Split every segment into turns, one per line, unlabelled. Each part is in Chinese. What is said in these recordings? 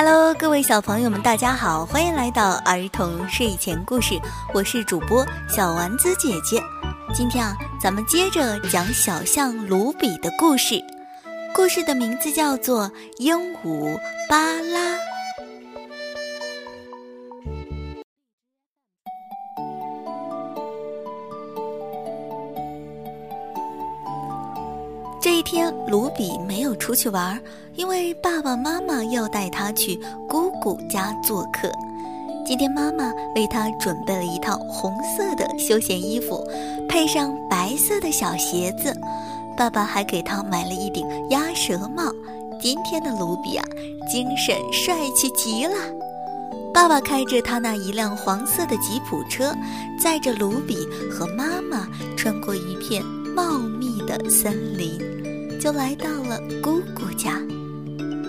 Hello，各位小朋友们，大家好，欢迎来到儿童睡前故事。我是主播小丸子姐姐。今天啊，咱们接着讲小象卢比的故事。故事的名字叫做《鹦鹉巴拉》。这一天，卢比没有出去玩，因为爸爸妈妈要带他去姑姑家做客。今天妈妈为他准备了一套红色的休闲衣服，配上白色的小鞋子。爸爸还给他买了一顶鸭舌帽。今天的卢比啊，精神帅气极了。爸爸开着他那一辆黄色的吉普车，载着卢比和妈妈穿过一片茂密的森林。就来到了姑姑家。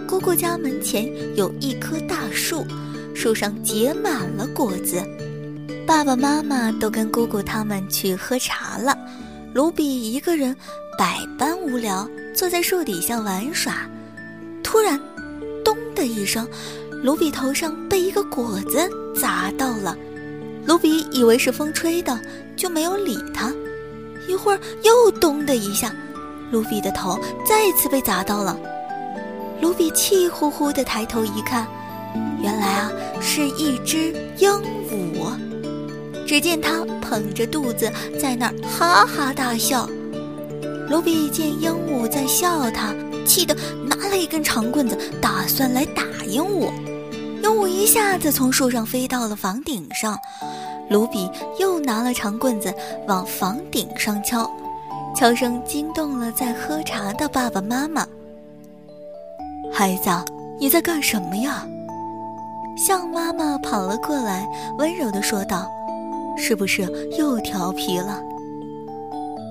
姑姑家门前有一棵大树，树上结满了果子。爸爸妈妈都跟姑姑他们去喝茶了，卢比一个人百般无聊，坐在树底下玩耍。突然，咚的一声，卢比头上被一个果子砸到了。卢比以为是风吹的，就没有理他。一会儿又咚的一下。卢比的头再次被砸到了，卢比气呼呼地抬头一看，原来啊是一只鹦鹉。只见它捧着肚子在那儿哈哈大笑。卢比见鹦鹉在笑他，气得拿了一根长棍子，打算来打鹦鹉。鹦鹉一下子从树上飞到了房顶上，卢比又拿了长棍子往房顶上敲。敲声惊动了在喝茶的爸爸妈妈。孩子，你在干什么呀？象妈妈跑了过来，温柔地说道：“是不是又调皮了？”“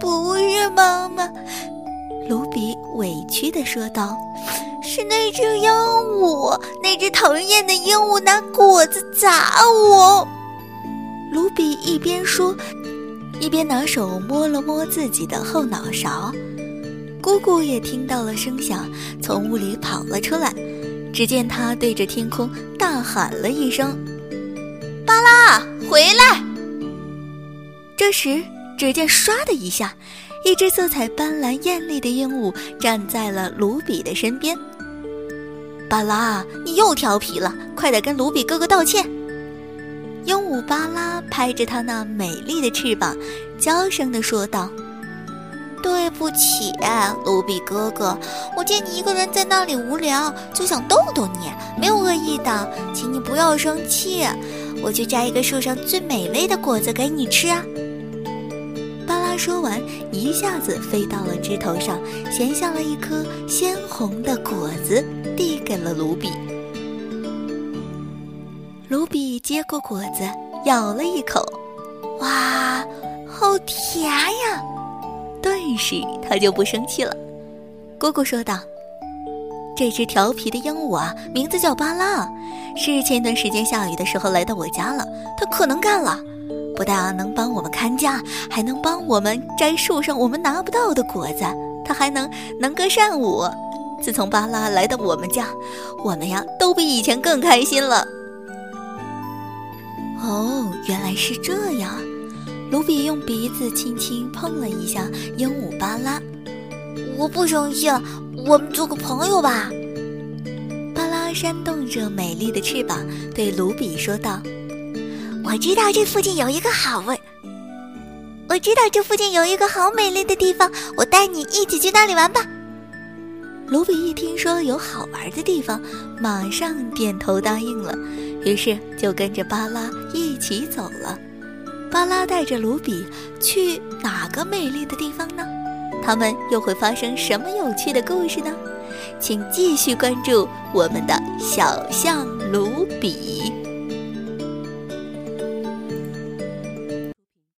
不是，妈妈。”
卢比委屈地说道，“
是那只鹦鹉，那只讨人厌的鹦鹉拿果子砸我。”
卢比一边说。一边拿手摸了摸自己的后脑勺，姑姑也听到了声响，从屋里跑了出来。只见他对着天空大喊了一声：“
巴拉，回来！”
这时，只见唰的一下，一只色彩斑斓艳丽的鹦鹉站在了卢比的身边。巴拉，你又调皮了，快点跟卢比哥哥道歉！鹦鹉巴拉拍着它那美丽的翅膀，娇声地说道：“
对不起，卢比哥哥，我见你一个人在那里无聊，就想逗逗你，没有恶意的，请你不要生气。我去摘一个树上最美味的果子给你吃啊！”
巴拉说完，一下子飞到了枝头上，衔下了一颗鲜红的果子，递给了卢比。卢比接过果子，咬了一口，
哇，好甜呀！
顿时他就不生气了。姑姑说道：“这只调皮的鹦鹉啊，名字叫巴拉，是前段时间下雨的时候来到我家了。它可能干了，不但能帮我们看家，还能帮我们摘树上我们拿不到的果子。它还能能歌善舞。自从巴拉来到我们家，我们呀都比以前更开心了。”哦，原来是这样。卢比用鼻子轻轻碰了一下鹦鹉巴拉。
我不生气，我们做个朋友吧。
巴拉扇动着美丽的翅膀，对卢比说道：“
我知道这附近有一个好味，我知道这附近有一个好美丽的地方，我带你一起去那里玩吧。”
卢比一听说有好玩的地方，马上点头答应了。于是就跟着巴拉一起走了。巴拉带着卢比去哪个美丽的地方呢？他们又会发生什么有趣的故事呢？请继续关注我们的小象卢比。